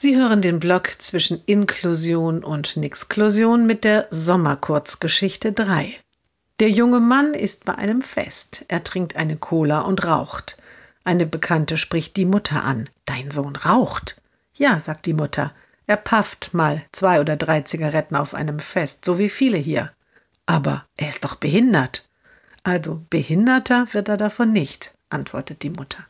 Sie hören den Blog zwischen Inklusion und Nixklusion mit der Sommerkurzgeschichte 3. Der junge Mann ist bei einem Fest. Er trinkt eine Cola und raucht. Eine Bekannte spricht die Mutter an. Dein Sohn raucht. Ja, sagt die Mutter. Er pafft mal zwei oder drei Zigaretten auf einem Fest, so wie viele hier. Aber er ist doch behindert. Also behinderter wird er davon nicht, antwortet die Mutter.